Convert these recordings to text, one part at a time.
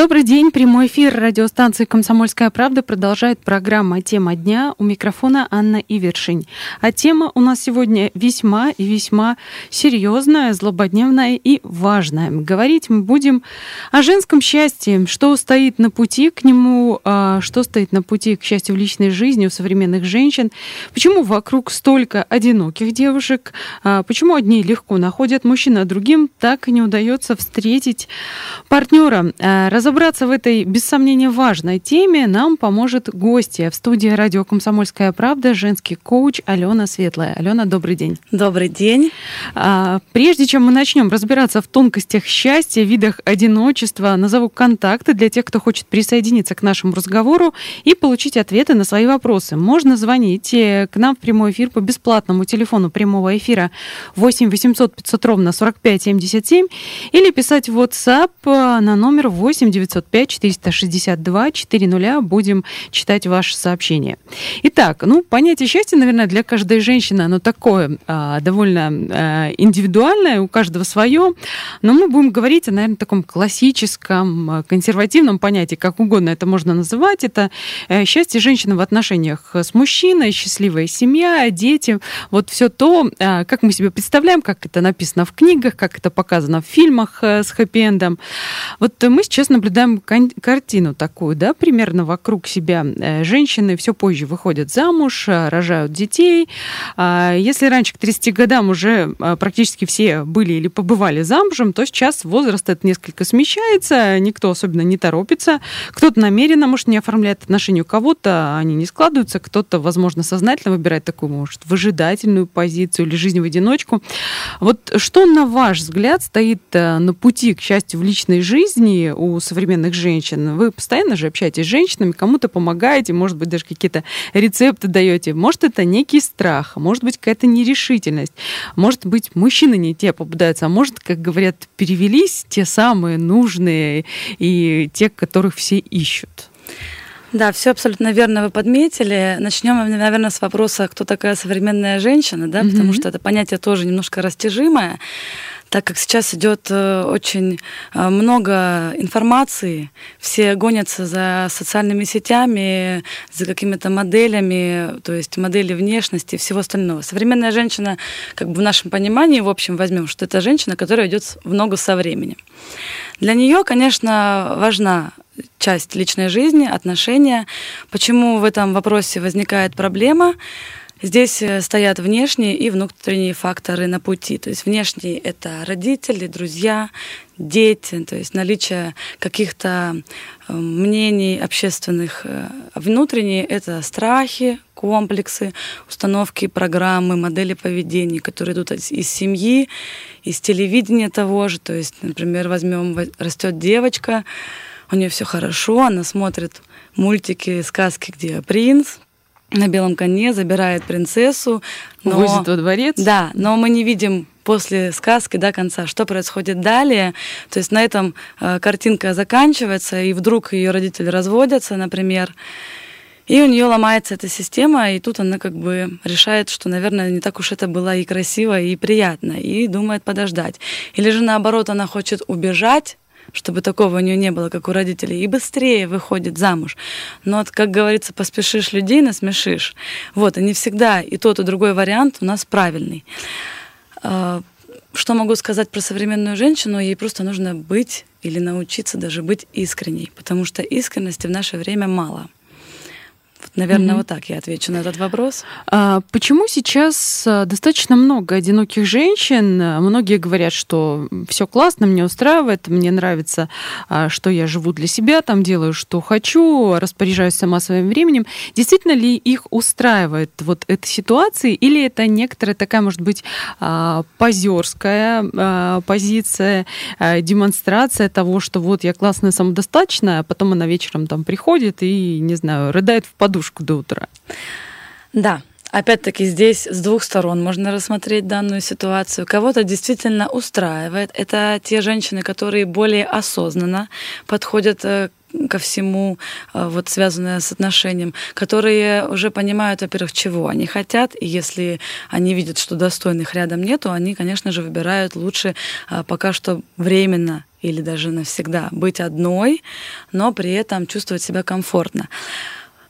Добрый день. Прямой эфир радиостанции «Комсомольская правда» продолжает программа «Тема дня». У микрофона Анна Ивершин. А тема у нас сегодня весьма и весьма серьезная, злободневная и важная. Говорить мы будем о женском счастье, что стоит на пути к нему, а, что стоит на пути к счастью в личной жизни у современных женщин, почему вокруг столько одиноких девушек, а, почему одни легко находят мужчин, а другим так и не удается встретить партнера. Разобраться Разобраться в этой, без сомнения, важной теме нам поможет гостья в студии радио «Комсомольская правда», женский коуч Алена Светлая. Алена, добрый день. Добрый день. А, прежде чем мы начнем разбираться в тонкостях счастья, видах одиночества, назову контакты для тех, кто хочет присоединиться к нашему разговору и получить ответы на свои вопросы. Можно звонить э, к нам в прямой эфир по бесплатному телефону прямого эфира 8 800 500 ровно 45 77 или писать в WhatsApp э, на номер 8 905 462 400 будем читать ваши сообщения. Итак, ну, понятие счастья, наверное, для каждой женщины, оно такое а, довольно а, индивидуальное, у каждого свое, но мы будем говорить о, наверное, таком классическом, а, консервативном понятии, как угодно это можно называть. Это а, счастье женщины в отношениях с мужчиной, счастливая семья, дети, вот все то, как мы себе представляем, как это написано в книгах, как это показано в фильмах а, с хэппи-эндом. Вот мы сейчас наблюдаем наблюдаем картину такую, да, примерно вокруг себя э, женщины все позже выходят замуж, э, рожают детей. А, если раньше к 30 годам уже э, практически все были или побывали замужем, то сейчас возраст это несколько смещается, никто особенно не торопится. Кто-то намеренно, может, не оформляет отношения у кого-то, они не складываются, кто-то, возможно, сознательно выбирает такую, может, выжидательную позицию или жизнь в одиночку. Вот что, на ваш взгляд, стоит на пути к счастью в личной жизни у современных современных женщин. Вы постоянно же общаетесь с женщинами, кому-то помогаете, может быть, даже какие-то рецепты даете. Может, это некий страх, может быть, какая-то нерешительность. Может быть, мужчины не те попадаются, а может, как говорят, перевелись те самые нужные и те, которых все ищут. Да, все абсолютно верно вы подметили. Начнем, наверное, с вопроса, кто такая современная женщина, да, mm-hmm. потому что это понятие тоже немножко растяжимое так как сейчас идет э, очень э, много информации, все гонятся за социальными сетями, за какими-то моделями, то есть модели внешности и всего остального. Современная женщина, как бы в нашем понимании, в общем, возьмем, что это женщина, которая идет в ногу со временем. Для нее, конечно, важна часть личной жизни, отношения. Почему в этом вопросе возникает проблема? Здесь э, стоят внешние и внутренние факторы на пути. То есть внешние — это родители, друзья, дети, то есть наличие каких-то э, мнений общественных. Э, внутренние — это страхи, комплексы, установки, программы, модели поведения, которые идут из семьи, из телевидения того же. То есть, например, возьмем, растет девочка, у нее все хорошо, она смотрит мультики, сказки, где принц, на белом коне забирает принцессу. Но... Возит во дворец? Да, но мы не видим после сказки до конца, что происходит далее. То есть на этом э, картинка заканчивается, и вдруг ее родители разводятся, например, и у нее ломается эта система, и тут она как бы решает, что, наверное, не так уж это было и красиво, и приятно, и думает подождать. Или же наоборот, она хочет убежать чтобы такого у нее не было, как у родителей, и быстрее выходит замуж. Но, вот, как говорится, поспешишь людей, насмешишь. Вот, и не всегда и тот, и другой вариант у нас правильный. А, что могу сказать про современную женщину? Ей просто нужно быть или научиться даже быть искренней, потому что искренности в наше время мало. Наверное, mm-hmm. вот так я отвечу на этот вопрос. А почему сейчас а, достаточно много одиноких женщин? Многие говорят, что все классно, мне устраивает, мне нравится, а, что я живу для себя, там делаю, что хочу, распоряжаюсь сама своим временем. Действительно ли их устраивает вот эта ситуация, или это некоторая такая, может быть, а, позерская позиция, демонстрация того, что вот я классная, самодостаточная, а потом она вечером там приходит и, не знаю, рыдает в подушку подушку до утра. Да, Опять-таки здесь с двух сторон можно рассмотреть данную ситуацию. Кого-то действительно устраивает. Это те женщины, которые более осознанно подходят э, ко всему, э, вот связанное с отношением, которые уже понимают, во-первых, чего они хотят, и если они видят, что достойных рядом нету, они, конечно же, выбирают лучше э, пока что временно или даже навсегда быть одной, но при этом чувствовать себя комфортно.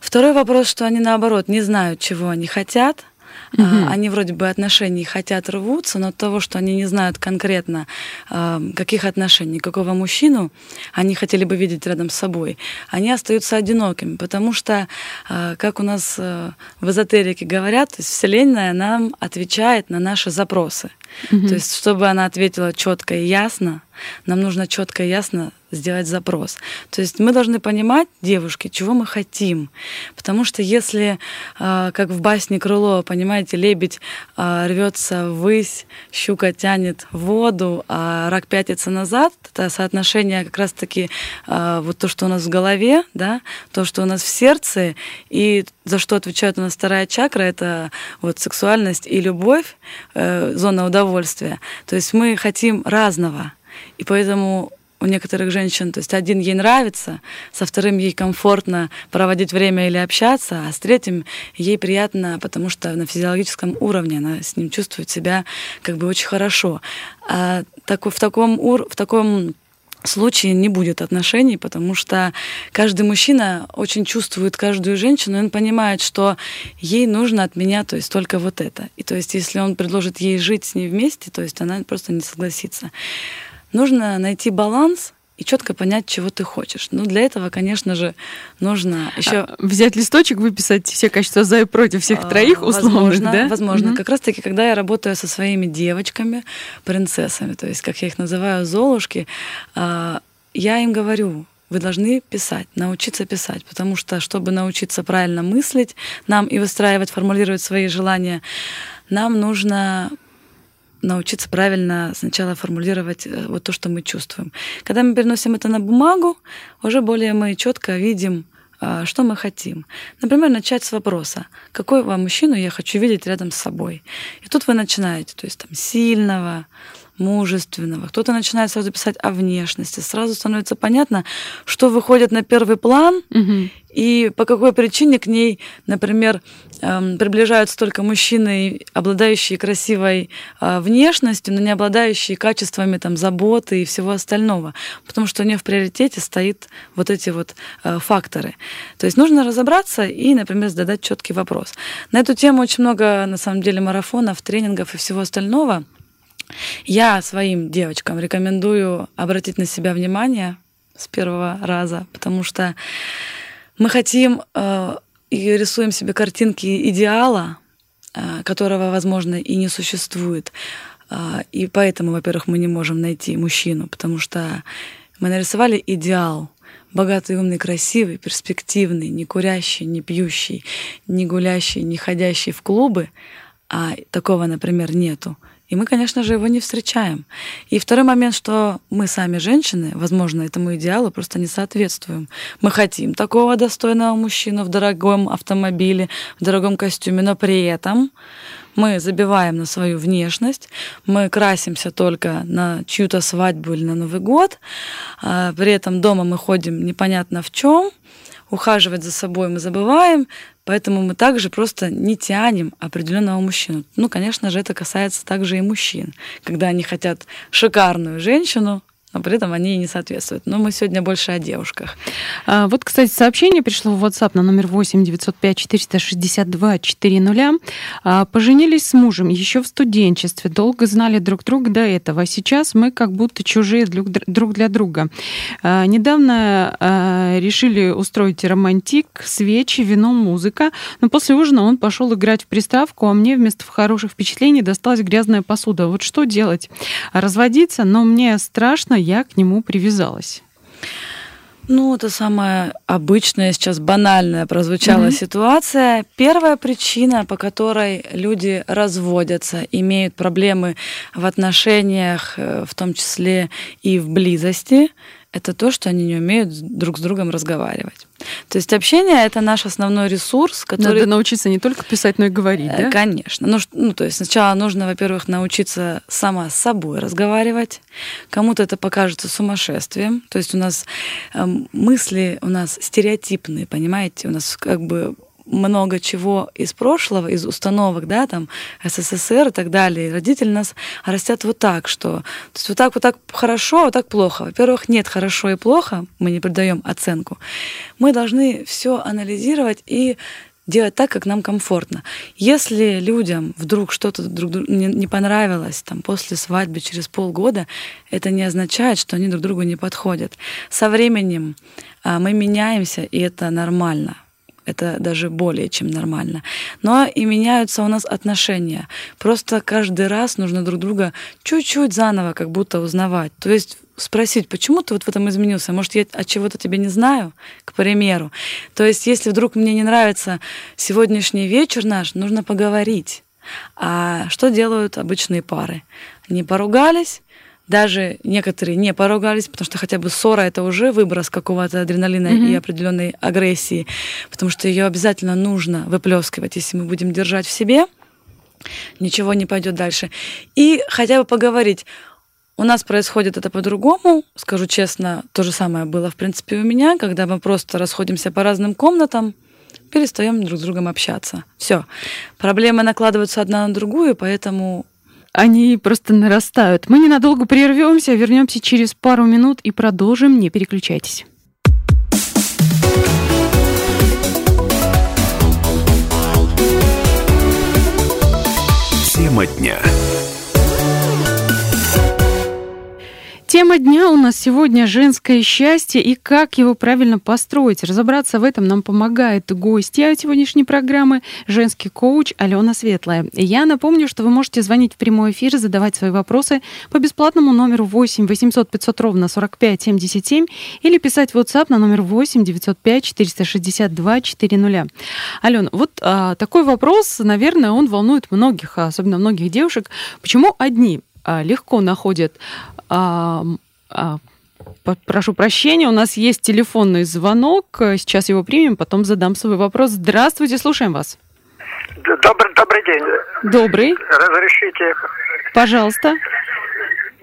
Второй вопрос, что они наоборот не знают, чего они хотят, Угу. Они вроде бы отношений хотят рвутся, но от того, что они не знают конкретно, а, каких отношений, какого мужчину они хотели бы видеть рядом с собой, они остаются одинокими, потому что, а, как у нас э, в эзотерике говорят, Вселенная нам отвечает на наши запросы. Угу. То есть, чтобы она ответила четко и ясно, нам нужно четко и ясно сделать запрос. То есть мы должны понимать, девушки, чего мы хотим. Потому что если, а, как в басне Крылова, понимаете, лебедь а, рвется ввысь, щука тянет воду, а рак пятится назад, это соотношение как раз-таки а, вот то, что у нас в голове, да, то, что у нас в сердце, и за что отвечает у нас вторая чакра, это вот сексуальность и любовь, э, зона удовольствия. То есть мы хотим разного. И поэтому у некоторых женщин, то есть один ей нравится, со вторым ей комфортно проводить время или общаться, а с третьим ей приятно, потому что на физиологическом уровне она с ним чувствует себя как бы очень хорошо. А так, в таком, ур, в таком случае не будет отношений, потому что каждый мужчина очень чувствует каждую женщину, и он понимает, что ей нужно от меня, то есть только вот это. И то есть если он предложит ей жить с ней вместе, то есть она просто не согласится. Нужно найти баланс и четко понять, чего ты хочешь. Ну, для этого, конечно же, нужно еще а, взять листочек, выписать все качества за и против всех а, троих условных, возможно, да? Возможно. Угу. Как раз-таки, когда я работаю со своими девочками, принцессами, то есть, как я их называю, золушки, а, я им говорю, вы должны писать, научиться писать, потому что, чтобы научиться правильно мыслить, нам и выстраивать, формулировать свои желания, нам нужно научиться правильно сначала формулировать э, вот то, что мы чувствуем. Когда мы переносим это на бумагу, уже более мы четко видим, а, что мы хотим. Например, начать с вопроса, какой вам мужчину я хочу видеть рядом с собой. И тут вы начинаете, то есть там сильного, мужественного. Кто-то начинает сразу писать о внешности. Сразу становится понятно, что выходит на первый план угу. и по какой причине к ней, например, эм, приближаются только мужчины, обладающие красивой э, внешностью, но не обладающие качествами там, заботы и всего остального. Потому что у нее в приоритете стоит вот эти вот э, факторы. То есть нужно разобраться и, например, задать четкий вопрос. На эту тему очень много, на самом деле, марафонов, тренингов и всего остального. Я своим девочкам рекомендую обратить на себя внимание с первого раза, потому что мы хотим э, и рисуем себе картинки идеала, э, которого, возможно, и не существует. Э, и поэтому, во-первых, мы не можем найти мужчину, потому что мы нарисовали идеал, богатый, умный, красивый, перспективный, не курящий, не пьющий, не гулящий, не ходящий в клубы, а такого, например, нету. И мы, конечно же, его не встречаем. И второй момент, что мы сами женщины, возможно, этому идеалу просто не соответствуем. Мы хотим такого достойного мужчину в дорогом автомобиле, в дорогом костюме, но при этом мы забиваем на свою внешность, мы красимся только на чью-то свадьбу или на Новый год, а при этом дома мы ходим непонятно в чем, ухаживать за собой мы забываем, поэтому мы также просто не тянем определенного мужчину. Ну, конечно же, это касается также и мужчин, когда они хотят шикарную женщину, но при этом они и не соответствуют. Но мы сегодня больше о девушках. А, вот, кстати, сообщение пришло в WhatsApp на номер 8 905 462 400. А, поженились с мужем еще в студенчестве, долго знали друг друга до этого. А сейчас мы как будто чужие друг для друга. А, недавно а, решили устроить романтик, свечи, вино, музыка. Но после ужина он пошел играть в приставку, а мне вместо хороших впечатлений досталась грязная посуда. Вот что делать? Разводиться? Но мне страшно, я к нему привязалась? Ну, это самая обычная, сейчас банальная прозвучала mm-hmm. ситуация. Первая причина, по которой люди разводятся, имеют проблемы в отношениях, э, в том числе и в близости, это то, что они не умеют друг с другом разговаривать. То есть общение это наш основной ресурс, который... Надо научиться не только писать, но и говорить, да? Конечно. Ну, ну, то есть сначала нужно, во-первых, научиться сама с собой разговаривать. Кому-то это покажется сумасшествием. То есть у нас э, мысли у нас стереотипные, понимаете? У нас как бы много чего из прошлого, из установок, да, там, СССР и так далее. Родители нас растят вот так, что... То есть вот так, вот так хорошо, а вот так плохо. Во-первых, нет хорошо и плохо, мы не придаем оценку. Мы должны все анализировать и делать так, как нам комфортно. Если людям вдруг что-то друг другу не, не понравилось там, после свадьбы через полгода, это не означает, что они друг другу не подходят. Со временем а, мы меняемся, и это нормально это даже более чем нормально. Но и меняются у нас отношения. Просто каждый раз нужно друг друга чуть-чуть заново как будто узнавать. То есть спросить, почему ты вот в этом изменился? Может, я от чего-то тебя не знаю, к примеру. То есть, если вдруг мне не нравится сегодняшний вечер наш, нужно поговорить. А что делают обычные пары? Они поругались, даже некоторые не поругались, потому что хотя бы ссора это уже выброс какого-то адреналина mm-hmm. и определенной агрессии, потому что ее обязательно нужно выплескивать, если мы будем держать в себе, ничего не пойдет дальше. И хотя бы поговорить. У нас происходит это по-другому, скажу честно, то же самое было, в принципе, у меня, когда мы просто расходимся по разным комнатам, перестаем друг с другом общаться. Все. Проблемы накладываются одна на другую, поэтому они просто нарастают. Мы ненадолго прервемся, вернемся через пару минут и продолжим. Не переключайтесь. Тема дня. Тема дня у нас сегодня «Женское счастье» и как его правильно построить. Разобраться в этом нам помогает гостья сегодняшней программы, женский коуч Алена Светлая. Я напомню, что вы можете звонить в прямой эфир, задавать свои вопросы по бесплатному номеру 8 800 500 ровно 45 77 или писать в WhatsApp на номер 8 905 462 400. Алена, вот а, такой вопрос, наверное, он волнует многих, особенно многих девушек. Почему одни а, легко находят а, а, прошу прощения, у нас есть телефонный звонок. Сейчас его примем, потом задам свой вопрос. Здравствуйте, слушаем вас. Добрый, добрый день. Добрый. Разрешите? Пожалуйста.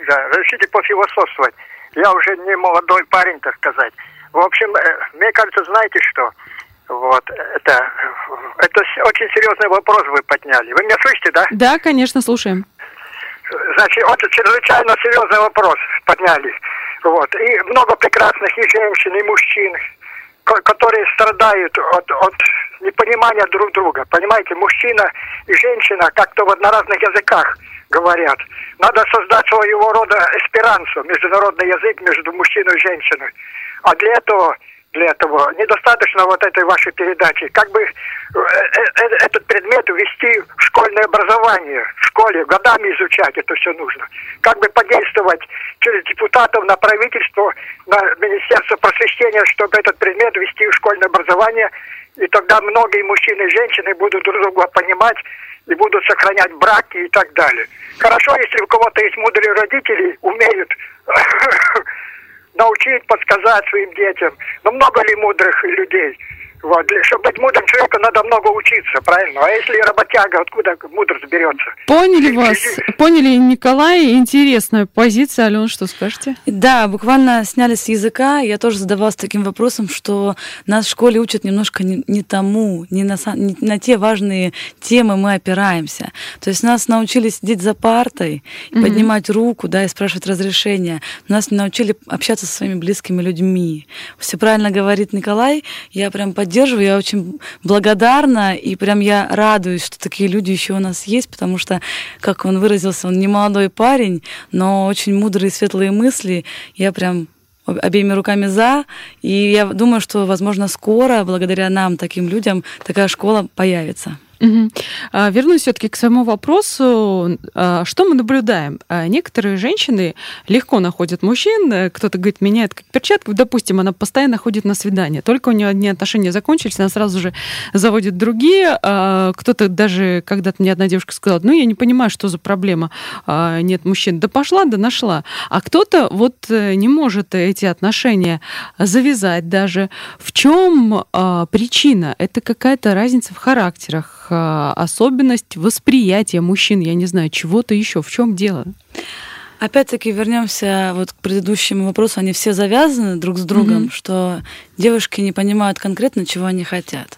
Да, разрешите пофилософствовать. Я уже не молодой парень, так сказать. В общем, э, мне кажется, знаете что? Вот, это, это очень серьезный вопрос вы подняли. Вы меня слышите, да? Да, конечно, слушаем. Значит, вот чрезвычайно серьезный вопрос подняли. Вот. И много прекрасных и женщин, и мужчин, которые страдают от, от непонимания друг друга. Понимаете, мужчина и женщина как-то вот на разных языках говорят. Надо создать своего рода эсперансу, международный язык между мужчиной и женщиной. А для этого для этого. Недостаточно вот этой вашей передачи. Как бы э, э, э, этот предмет ввести в школьное образование, в школе, годами изучать это все нужно. Как бы подействовать через депутатов на правительство, на Министерство просвещения, чтобы этот предмет ввести в школьное образование, и тогда многие мужчины и женщины будут друг друга понимать и будут сохранять браки и так далее. Хорошо, если у кого-то есть мудрые родители, умеют научить, подсказать своим детям. Но много ли мудрых людей? Вот. Чтобы быть мудрым человеком, надо много учиться, правильно? А если работяга, откуда мудрость берется? Поняли вас. Поняли, Николай. Интересная позиция. Алена, что скажете? Да, буквально сняли с языка. Я тоже задавалась таким вопросом, что нас в школе учат немножко не, не тому, не на, не на те важные темы мы опираемся. То есть нас научили сидеть за партой, mm-hmm. поднимать руку, да, и спрашивать разрешения. Нас не научили общаться со своими близкими людьми. Все правильно говорит Николай. Я прям поддерживаю поддерживаю, я очень благодарна, и прям я радуюсь, что такие люди еще у нас есть, потому что, как он выразился, он не молодой парень, но очень мудрые, светлые мысли. Я прям обеими руками за. И я думаю, что, возможно, скоро, благодаря нам, таким людям, такая школа появится. Угу. Вернусь все-таки к своему вопросу. А, что мы наблюдаем? А, некоторые женщины легко находят мужчин. Кто-то говорит, меняет как перчатку. Допустим, она постоянно ходит на свидание. Только у нее одни отношения закончились, она сразу же заводит другие. Кто-то даже когда-то мне одна девушка сказала, ну, я не понимаю, что за проблема. Нет мужчин. Да пошла, да нашла. А кто-то вот э, не может эти отношения завязать даже. В чем причина? Это какая-то разница в характерах а, особенность восприятия мужчин, я не знаю, чего-то еще. В чем дело? Опять-таки вернемся вот к предыдущему вопросу. Они все завязаны друг с другом, mm-hmm. что девушки не понимают конкретно, чего они хотят.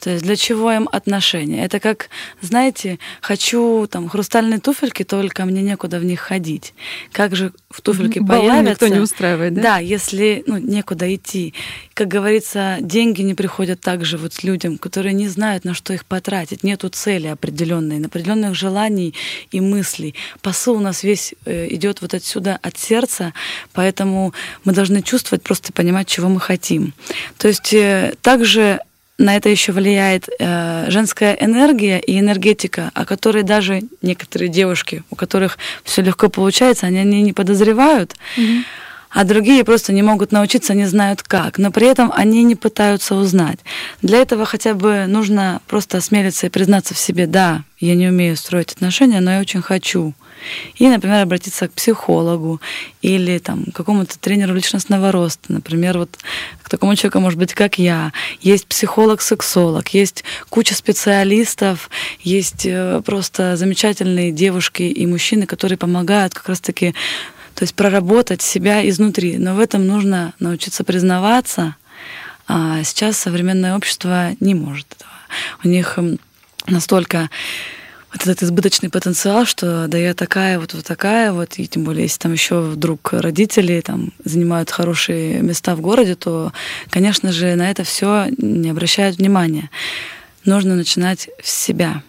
То есть для чего им отношения? Это как, знаете, хочу там хрустальные туфельки, только мне некуда в них ходить. Как же в туфельке Баллон появятся? никто не устраивает, да? Да, если ну, некуда идти. Как говорится, деньги не приходят также вот людям, которые не знают, на что их потратить. Нету цели определенной, определенных желаний и мыслей. Посыл у нас весь э, идет вот отсюда, от сердца, поэтому мы должны чувствовать, просто понимать, чего мы хотим. То есть э, также на это еще влияет э, женская энергия и энергетика, о которой даже некоторые девушки, у которых все легко получается, они, они не подозревают, mm-hmm. А другие просто не могут научиться, не знают как, но при этом они не пытаются узнать. Для этого хотя бы нужно просто осмелиться и признаться в себе, да, я не умею строить отношения, но я очень хочу. И, например, обратиться к психологу или там, к какому-то тренеру личностного роста. Например, вот к такому человеку, может быть, как я. Есть психолог-сексолог, есть куча специалистов, есть э, просто замечательные девушки и мужчины, которые помогают как раз-таки то есть проработать себя изнутри. Но в этом нужно научиться признаваться. А сейчас современное общество не может этого. У них настолько вот этот избыточный потенциал, что да я такая вот, вот такая вот, и тем более, если там еще вдруг родители там занимают хорошие места в городе, то, конечно же, на это все не обращают внимания. Нужно начинать с себя,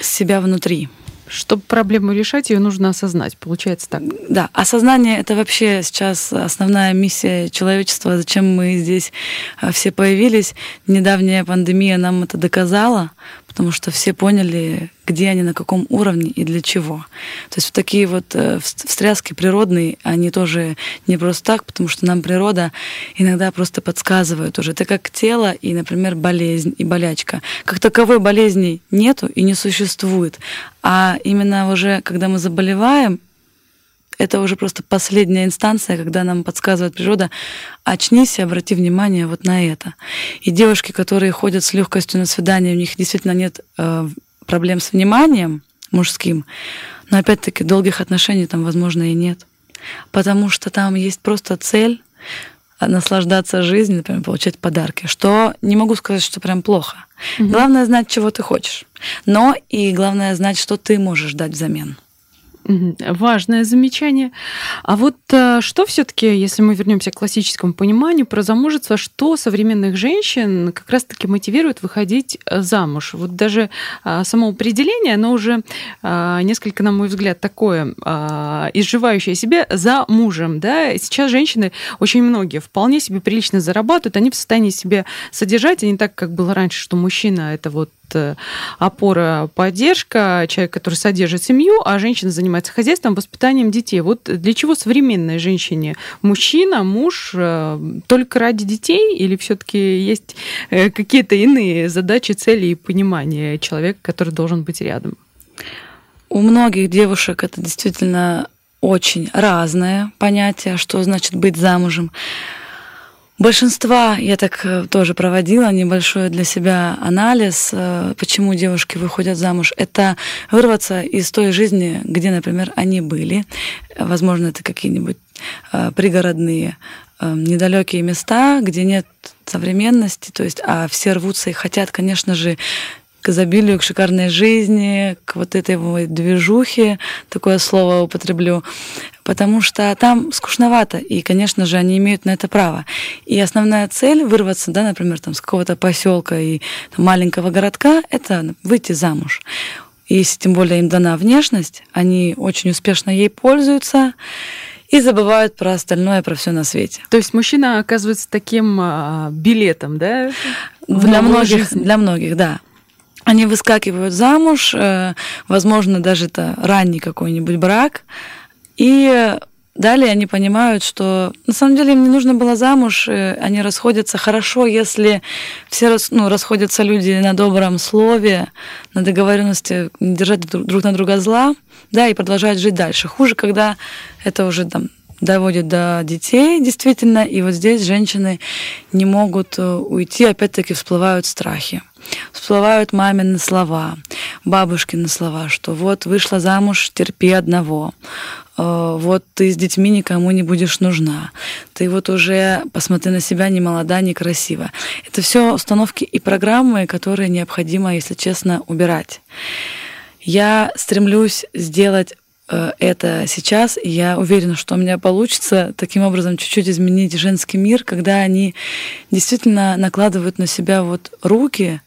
с себя внутри. Чтобы проблему решать, ее нужно осознать. Получается так. Да, осознание это вообще сейчас основная миссия человечества. Зачем мы здесь а, все появились? Недавняя пандемия нам это доказала, потому что все поняли, где они, на каком уровне и для чего. То есть вот такие вот э, встряски природные, они тоже не просто так, потому что нам природа иногда просто подсказывает уже. Это как тело и, например, болезнь и болячка. Как таковой болезни нету и не существует. А именно уже, когда мы заболеваем, это уже просто последняя инстанция, когда нам подсказывает природа, очнись и обрати внимание вот на это. И девушки, которые ходят с легкостью на свидание, у них действительно нет э, проблем с вниманием мужским, но опять-таки долгих отношений там, возможно, и нет. Потому что там есть просто цель наслаждаться жизнью, например, получать подарки, что не могу сказать, что прям плохо. Угу. Главное знать, чего ты хочешь. Но и главное знать, что ты можешь дать взамен. Важное замечание. А вот э, что все-таки, если мы вернемся к классическому пониманию про замужество, что современных женщин как раз-таки мотивирует выходить э, замуж? Вот даже э, само определение, оно уже несколько, на мой взгляд, такое изживающее себя за мужем. Да? Сейчас женщины, очень многие, вполне себе прилично зарабатывают, они в состоянии себя содержать, а не так, как было раньше, что мужчина это вот опора, поддержка, человек, который содержит семью, а женщина занимается хозяйством, воспитанием детей. Вот для чего современной женщине мужчина, муж э, только ради детей или все-таки есть э, какие-то иные задачи, цели и понимания человека, который должен быть рядом? У многих девушек это действительно очень разное понятие, что значит быть замужем. Большинства, я так э, тоже проводила небольшой для себя анализ, э, почему девушки выходят замуж. Это вырваться из той жизни, где, например, они были. Возможно, это какие-нибудь э, пригородные недалекие места, где нет современности, то есть, а все рвутся и хотят, конечно же, к изобилию, к шикарной жизни, к вот этой вот движухе, такое слово употреблю, потому что там скучновато, и, конечно же, они имеют на это право. И основная цель вырваться, да, например, там, с какого-то поселка и там, маленького городка, это выйти замуж. И если тем более им дана внешность, они очень успешно ей пользуются и забывают про остальное, про все на свете. То есть мужчина оказывается таким а, билетом, да? Для многих, для многих, да. Они выскакивают замуж, э, возможно, даже это ранний какой-нибудь брак, и далее они понимают, что на самом деле им не нужно было замуж, э, они расходятся хорошо, если все ну, расходятся люди на добром слове, на договоренности, не держать друг на друга зла, да, и продолжают жить дальше. Хуже, когда это уже там доводит до детей, действительно, и вот здесь женщины не могут э, уйти, опять-таки всплывают страхи всплывают мамины слова, бабушкины слова, что вот вышла замуж, терпи одного, э, вот ты с детьми никому не будешь нужна, ты вот уже посмотри на себя не молода, не красива. Это все установки и программы, которые необходимо, если честно, убирать. Я стремлюсь сделать это сейчас, и я уверена, что у меня получится таким образом чуть-чуть изменить женский мир, когда они действительно накладывают на себя вот руки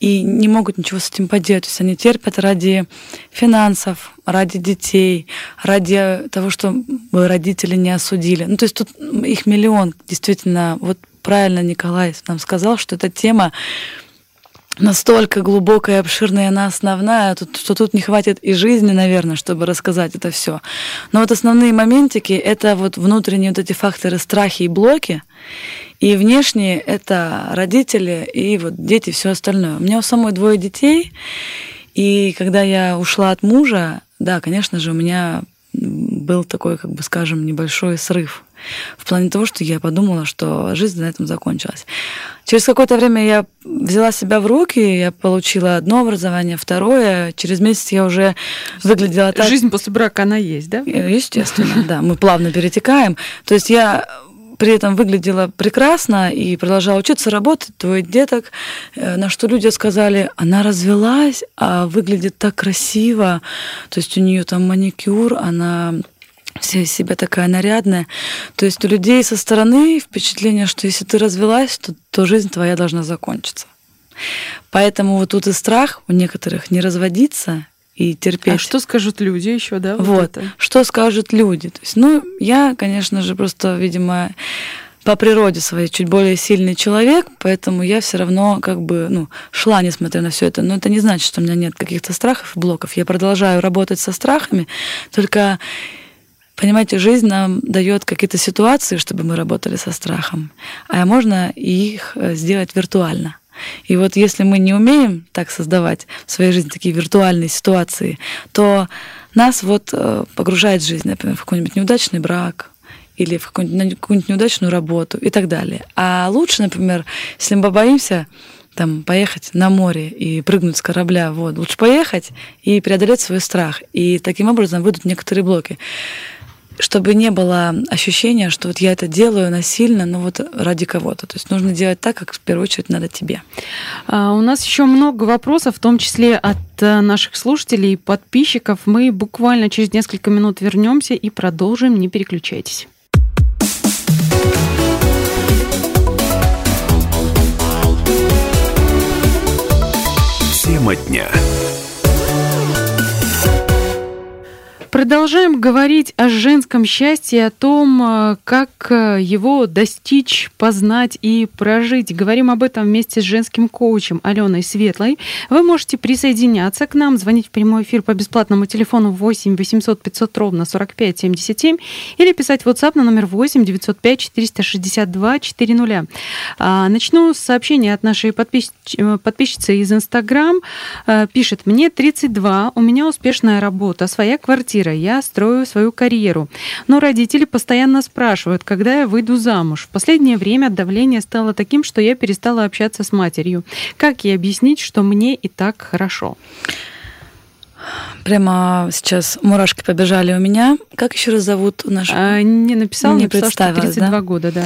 и не могут ничего с этим поделать. То есть они терпят ради финансов, ради детей, ради того, что родители не осудили. Ну, то есть тут их миллион, действительно. Вот правильно Николай нам сказал, что эта тема настолько глубокая обширная она основная, что тут не хватит и жизни, наверное, чтобы рассказать это все. Но вот основные моментики — это вот внутренние вот эти факторы страхи и блоки, и внешние — это родители и вот дети, все остальное. У меня у самой двое детей, и когда я ушла от мужа, да, конечно же, у меня был такой, как бы скажем, небольшой срыв в плане того, что я подумала, что жизнь на этом закончилась. Через какое-то время я взяла себя в руки, я получила одно образование, второе. Через месяц я уже выглядела так. Жизнь после брака, она есть, да? Естественно, да. Мы плавно перетекаем. То есть я при этом выглядела прекрасно и продолжала учиться, работать, двое деток, э, на что люди сказали, она развелась, а выглядит так красиво, то есть у нее там маникюр, она вся из себя такая нарядная. То есть у людей со стороны впечатление, что если ты развелась, то, то жизнь твоя должна закончиться. Поэтому вот тут и страх у некоторых не разводиться и терпеть. А что скажут люди еще, да? Вот, вот что скажут люди. То есть, ну, я, конечно же, просто, видимо, по природе своей чуть более сильный человек, поэтому я все равно как бы ну, шла, несмотря на все это. Но это не значит, что у меня нет каких-то страхов и блоков. Я продолжаю работать со страхами, только Понимаете, жизнь нам дает какие-то ситуации, чтобы мы работали со страхом, а можно их э, сделать виртуально. И вот если мы не умеем так создавать в своей жизни такие виртуальные ситуации, то нас вот э, погружает жизнь, например, в какой-нибудь неудачный брак, или в какую-нибудь, какую-нибудь неудачную работу и так далее. А лучше, например, если мы побоимся там, поехать на море и прыгнуть с корабля, вот, лучше поехать и преодолеть свой страх. И таким образом выйдут некоторые блоки чтобы не было ощущения, что вот я это делаю насильно, но вот ради кого-то. То есть нужно делать так, как в первую очередь надо тебе. А, у нас еще много вопросов, в том числе от э, наших слушателей и подписчиков. Мы буквально через несколько минут вернемся и продолжим. Не переключайтесь. Тема дня. Продолжаем говорить о женском счастье, о том, э, как э, его достичь, познать и прожить. Говорим об этом вместе с женским коучем Аленой Светлой. Вы можете присоединяться к нам, звонить в прямой эфир по бесплатному телефону 8 800 500 ровно 45 77 или писать в WhatsApp на номер 8 905 462 400. Начну с сообщения от нашей подпис... Э, подписчицы из Инстаграм. Пишет, мне 32, у меня успешная работа, своя квартира квартира, я строю свою карьеру. Но родители постоянно спрашивают, когда я выйду замуж. В последнее время давление стало таким, что я перестала общаться с матерью. Как ей объяснить, что мне и так хорошо? Прямо сейчас мурашки побежали у меня. Как еще раз зовут нашу? А, не написала, не написала, что 32 да? года, да.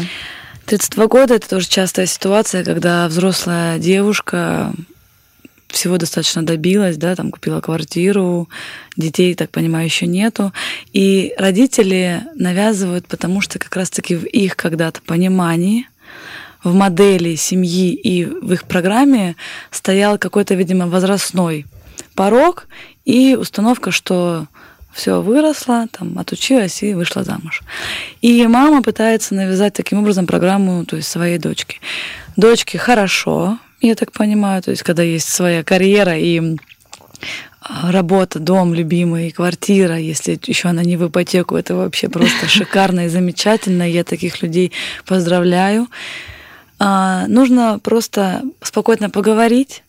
32 года это тоже частая ситуация, когда взрослая девушка всего достаточно добилась, да, там купила квартиру, детей, так понимаю, еще нету. И родители навязывают, потому что как раз-таки в их когда-то понимании, в модели семьи и в их программе стоял какой-то, видимо, возрастной порог и установка, что все выросла, там, отучилась и вышла замуж. И мама пытается навязать таким образом программу то есть своей дочке. Дочке хорошо, я так понимаю, то есть когда есть своя карьера и а, работа, дом любимый, квартира, если еще она не в ипотеку, это вообще просто шикарно и замечательно. Я таких людей поздравляю. А, нужно просто спокойно поговорить,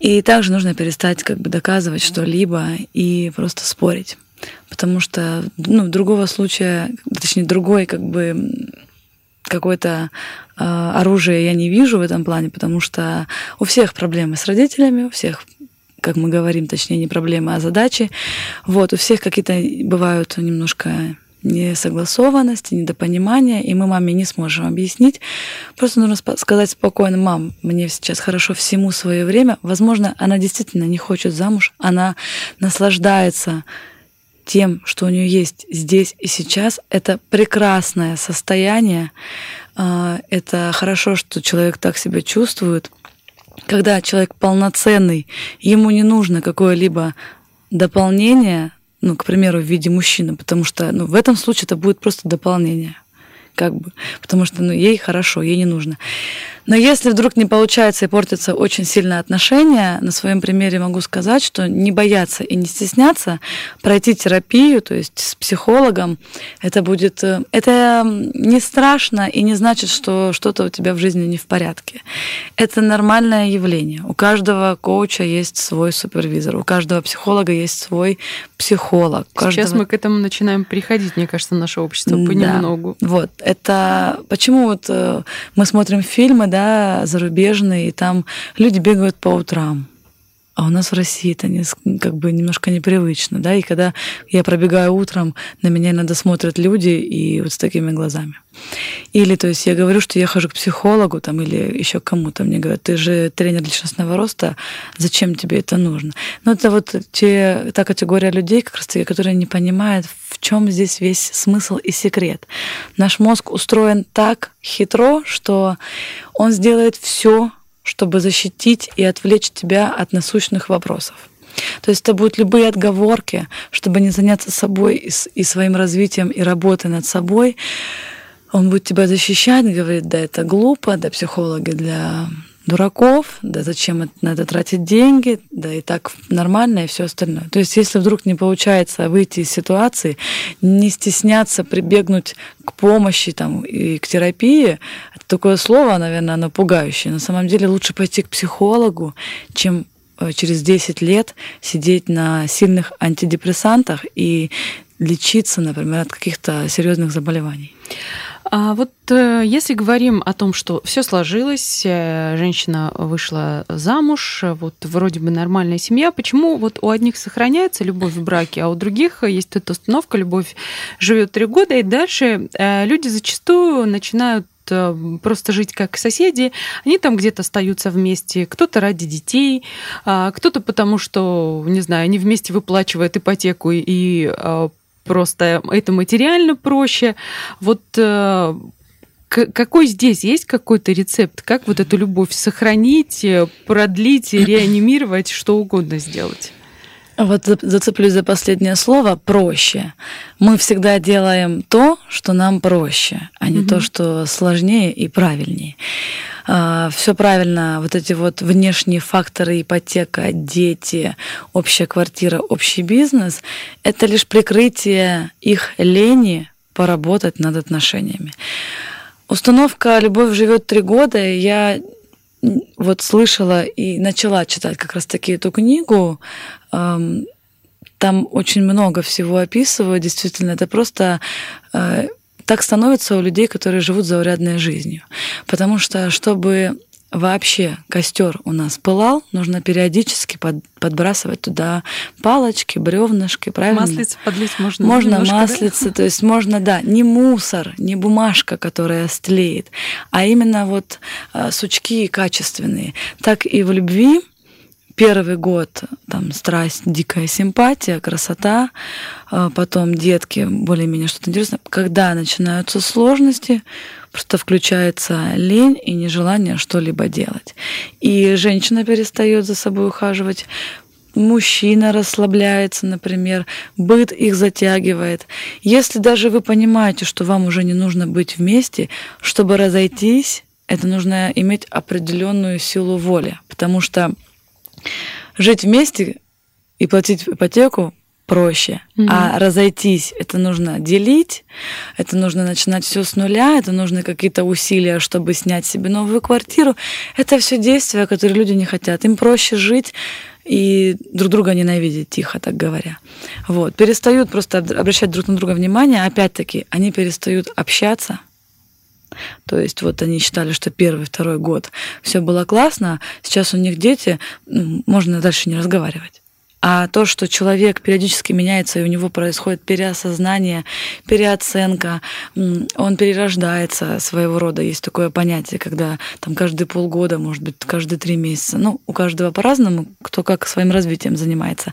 и также нужно перестать как бы доказывать что-либо и просто спорить. Потому что ну, другого случая, точнее, другой как бы какое-то э, оружие я не вижу в этом плане, потому что у всех проблемы с родителями, у всех как мы говорим, точнее, не проблемы, а задачи. Вот, у всех какие-то бывают немножко несогласованности, недопонимания, и мы маме не сможем объяснить. Просто нужно сказать спокойно, мам, мне сейчас хорошо всему свое время. Возможно, она действительно не хочет замуж, она наслаждается тем, что у нее есть здесь и сейчас. Это прекрасное состояние. А, это хорошо, что человек так себя чувствует когда человек полноценный, ему не нужно какое-либо дополнение, ну, к примеру, в виде мужчины, потому что ну, в этом случае это будет просто дополнение как бы, потому что ну, ей хорошо, ей не нужно. Но если вдруг не получается и портятся очень сильно отношения, на своем примере могу сказать, что не бояться и не стесняться пройти терапию, то есть с психологом, это будет, э, это не страшно и не значит, что что-то у тебя в жизни не в порядке. Это нормальное явление. У каждого коуча есть свой супервизор, у каждого психолога есть свой психолог. Сейчас каждого... мы к этому начинаем приходить, мне кажется, наше общество понемногу. Да. Вот. Это почему вот э, мы смотрим фильмы, да, да, зарубежные, и там люди бегают по утрам. А у нас в России это не, как бы немножко непривычно, да, и когда я пробегаю утром, на меня иногда смотрят люди и вот с такими глазами. Или, то есть, я говорю, что я хожу к психологу там, или еще кому-то, мне говорят, ты же тренер личностного роста, зачем тебе это нужно? Ну, это вот те, та категория людей, как раз таки, которые не понимают, в чем здесь весь смысл и секрет. Наш мозг устроен так хитро, что он сделает все, чтобы защитить и отвлечь тебя от насущных вопросов. То есть это будут любые отговорки, чтобы не заняться собой и своим развитием и работой над собой. Он будет тебя защищать, говорит, да, это глупо, да, психологи для дураков, да зачем на это тратить деньги, да и так нормально и все остальное. То есть если вдруг не получается выйти из ситуации, не стесняться прибегнуть к помощи там, и к терапии, такое слово, наверное, оно пугающее. На самом деле лучше пойти к психологу, чем э, через 10 лет сидеть на сильных антидепрессантах и лечиться, например, от каких-то серьезных заболеваний. А вот э, если говорим о том, что все сложилось, э, женщина вышла замуж, вот вроде бы нормальная семья, почему вот у одних сохраняется любовь в браке, а у других есть эта установка, любовь живет три года, и дальше э, люди зачастую начинают просто жить как соседи, они там где-то остаются вместе, кто-то ради детей, а кто-то потому, что, не знаю, они вместе выплачивают ипотеку и просто это материально проще. Вот э, какой здесь есть какой-то рецепт? Как вот эту любовь сохранить, э, продлить, реанимировать, что угодно сделать? Вот зацеплюсь за последнее слово проще. Мы всегда делаем то, что нам проще, а не угу. то, что сложнее и правильнее. А, все правильно, вот эти вот внешние факторы, ипотека, дети, общая квартира, общий бизнес, это лишь прикрытие их лени поработать над отношениями. Установка «Любовь живет три года» я вот слышала и начала читать как раз-таки эту книгу. Там очень много всего описываю. Действительно, это просто э, так становится у людей, которые живут заурядной жизнью. Потому что, чтобы вообще костер у нас пылал, нужно периодически под, подбрасывать туда палочки, бревнышки, правильно? Маслица подлить можно. Можно немножко, маслица, да? то есть можно, да, не мусор, не бумажка, которая стлеет, а именно вот а, сучки качественные. Так и в любви первый год там страсть, дикая симпатия, красота, а потом детки, более-менее что-то интересное. Когда начинаются сложности, просто включается лень и нежелание что-либо делать. И женщина перестает за собой ухаживать, мужчина расслабляется, например, быт их затягивает. Если даже вы понимаете, что вам уже не нужно быть вместе, чтобы разойтись, это нужно иметь определенную силу воли, потому что жить вместе и платить ипотеку проще. Mm-hmm. А разойтись это нужно делить, это нужно начинать все с нуля, это нужны какие-то усилия, чтобы снять себе новую квартиру. Это все действия, которые люди не хотят. Им проще жить и друг друга ненавидеть, тихо так говоря. Вот. Перестают просто обращать друг на друга внимание. Опять-таки, они перестают общаться. То есть вот они считали, что первый, второй год все было классно, сейчас у них дети, можно дальше не разговаривать. А то, что человек периодически меняется, и у него происходит переосознание, переоценка, он перерождается своего рода. Есть такое понятие, когда там каждые полгода, может быть, каждые три месяца. Ну, у каждого по-разному, кто как своим развитием занимается.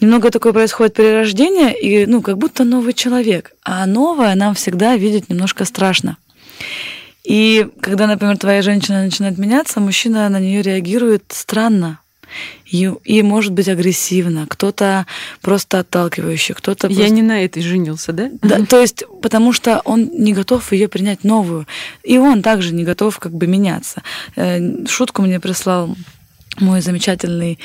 Немного такое происходит перерождение, и ну, как будто новый человек. А новое нам всегда видеть немножко страшно. И когда, например, твоя женщина начинает меняться, мужчина на нее реагирует странно, и, и может быть агрессивно, кто-то просто отталкивающий, кто-то Я не на этой женился, да? Да, то есть потому что он не готов ее принять новую, и он также не готов как бы меняться. Э, шутку мне прислал мой замечательный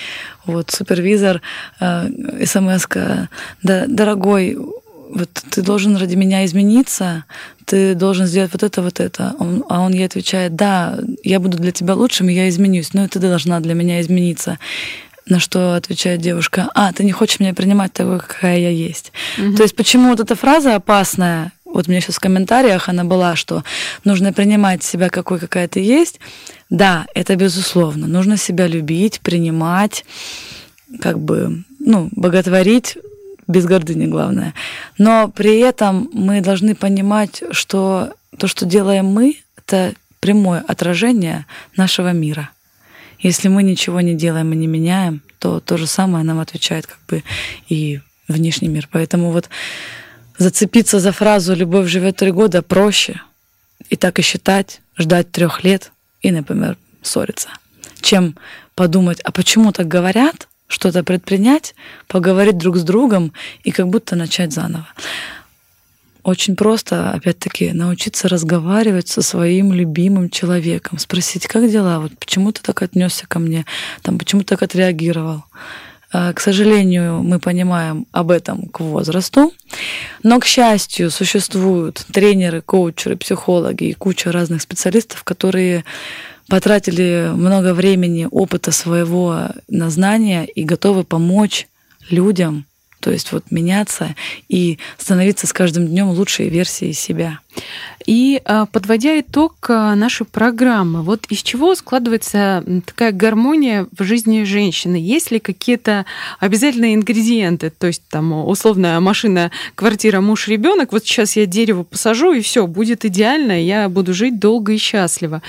вот супервизор, э, смс да, дорогой, вот ты должен ради меня измениться, ты должен сделать вот это, вот это. Он, а он ей отвечает, да, я буду для тебя лучшим, и я изменюсь, но ты должна для меня измениться. На что отвечает девушка, а, ты не хочешь меня принимать такой, какая я есть. Угу. То есть почему вот эта фраза опасная, вот меня сейчас в комментариях она была, что нужно принимать себя какой, какая ты есть. Да, это безусловно. Нужно себя любить, принимать, как бы, ну, боготворить без гордыни главное. Но при этом мы должны понимать, что то, что делаем мы, это прямое отражение нашего мира. Если мы ничего не делаем и не меняем, то то же самое нам отвечает как бы и внешний мир. Поэтому вот зацепиться за фразу «любовь живет три года» проще. И так и считать, ждать трех лет и, например, ссориться, чем подумать, а почему так говорят, что-то предпринять, поговорить друг с другом и как будто начать заново. Очень просто, опять-таки, научиться разговаривать со своим любимым человеком, спросить, как дела, вот почему ты так отнесся ко мне, там, почему так отреагировал. А, к сожалению, мы понимаем об этом к возрасту, но, к счастью, существуют тренеры, коучеры, психологи и куча разных специалистов, которые потратили много времени, опыта своего на знания и готовы помочь людям, то есть вот меняться и становиться с каждым днем лучшей версией себя. И а, подводя итог а, нашей программы, вот из чего складывается такая гармония в жизни женщины? Есть ли какие-то обязательные ингредиенты? То есть там условная машина, квартира, муж, ребенок. Вот сейчас я дерево посажу и все будет идеально, я буду жить долго и счастливо.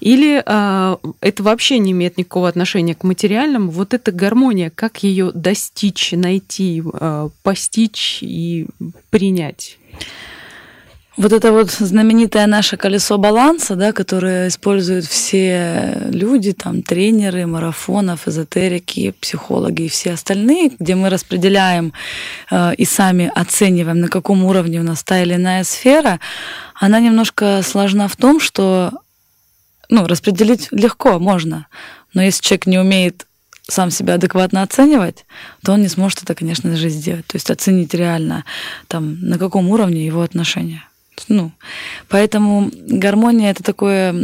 Или а, это вообще не имеет никакого отношения к материальному? Вот эта гармония, как ее достичь, найти, постичь и принять? Вот это вот знаменитое наше колесо баланса, да, которое используют все люди, там, тренеры, марафонов, эзотерики, психологи и все остальные, где мы распределяем э, и сами оцениваем, на каком уровне у нас та или иная сфера, она немножко сложна в том, что ну, распределить легко можно, но если человек не умеет сам себя адекватно оценивать, то он не сможет это, конечно же, сделать. То есть оценить реально, там, на каком уровне его отношения. Ну, поэтому гармония это такое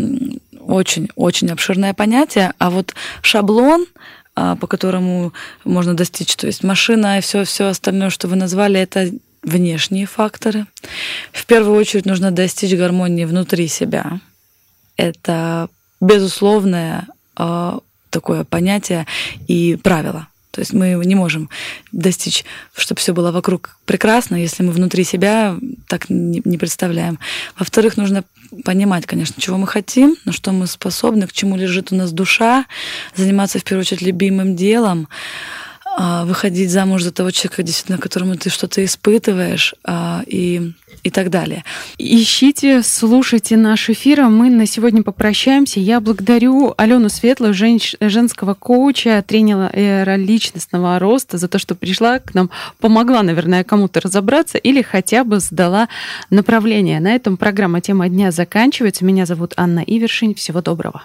очень-очень обширное понятие, а вот шаблон, а, по которому можно достичь, то есть машина и все, все остальное, что вы назвали, это внешние факторы. В первую очередь нужно достичь гармонии внутри себя. Это безусловное а, такое понятие и правило. То есть мы не можем достичь, чтобы все было вокруг прекрасно, если мы внутри себя так не представляем. Во-вторых, нужно понимать, конечно, чего мы хотим, на что мы способны, к чему лежит у нас душа, заниматься в первую очередь любимым делом, выходить замуж за того человека, действительно, которому ты что-то испытываешь, а, и и так далее. Ищите, слушайте наш эфир. А мы на сегодня попрощаемся. Я благодарю Алену Светлую, женщ... женского коуча, тренера личностного роста, за то, что пришла к нам, помогла, наверное, кому-то разобраться или хотя бы сдала направление. На этом программа «Тема дня» заканчивается. Меня зовут Анна Ивершин. Всего доброго.